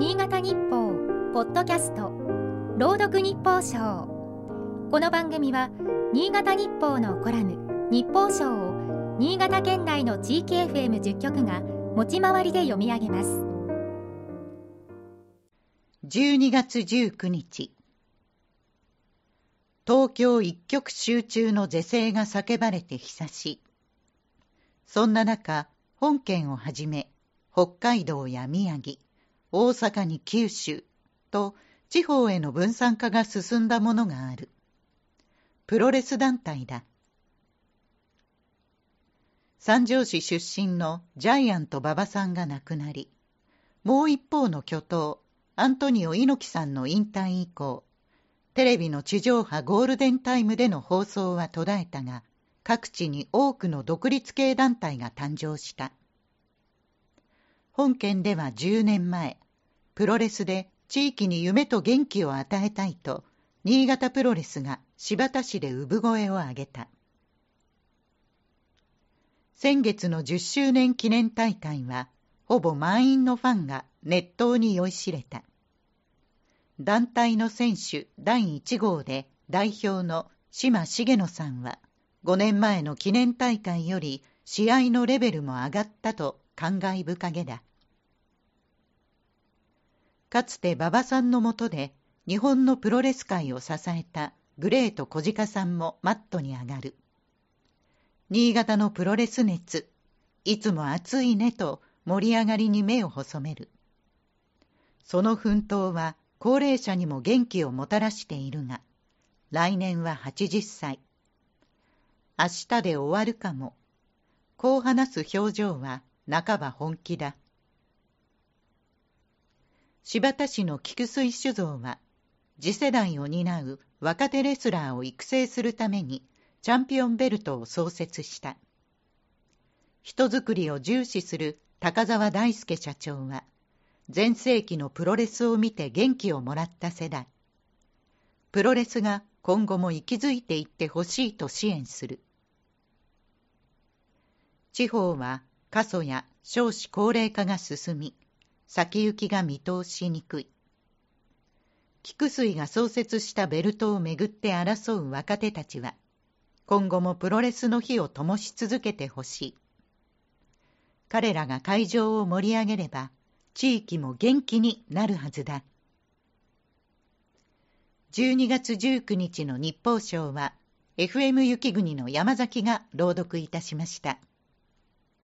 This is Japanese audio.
新潟日報ポッドキャスト朗読日報賞。この番組は新潟日報のコラム日報賞を新潟県内の地域 FM10 局が持ち回りで読み上げます。12月19日。東京一極集中の是正が叫ばれて久し。そんな中本県をはじめ北海道や宮城大阪に九州と地方への分散化が進んだものがある。プロレス団体だ。三条市出身のジャイアント馬場さんが亡くなりもう一方の巨頭アントニオ猪木さんの引退以降テレビの地上波ゴールデンタイムでの放送は途絶えたが各地に多くの独立系団体が誕生した。本県では10年前プロレスで地域に夢と元気を与えたいと新潟プロレスが新田市で産声を上げた。先月の10周年記念大会はほぼ満員のファンが熱湯に酔いしれた。団体の選手第1号で代表の島重野さんは5年前の記念大会より試合のレベルも上がったと感慨深げだ。かつて馬場さんのもとで日本のプロレス界を支えたグレート小鹿さんもマットに上がる。新潟のプロレス熱いつも熱いねと盛り上がりに目を細める。その奮闘は高齢者にも元気をもたらしているが来年は80歳。明日で終わるかも。こう話す表情は半ば本気だ。柴田市の菊水酒造は次世代を担う若手レスラーを育成するためにチャンピオンベルトを創設した。人づくりを重視する高澤大輔社長は全盛期のプロレスを見て元気をもらった世代。プロレスが今後も息づいていってほしいと支援する。地方は過疎や少子高齢化が進み先行きが見通しにくい。菊水が創設したベルトをめぐって争う若手たちは今後もプロレスの火を灯し続けてほしい。彼らが会場を盛り上げれば地域も元気になるはずだ。12月19日の日報賞は FM 雪国の山崎が朗読いたしました。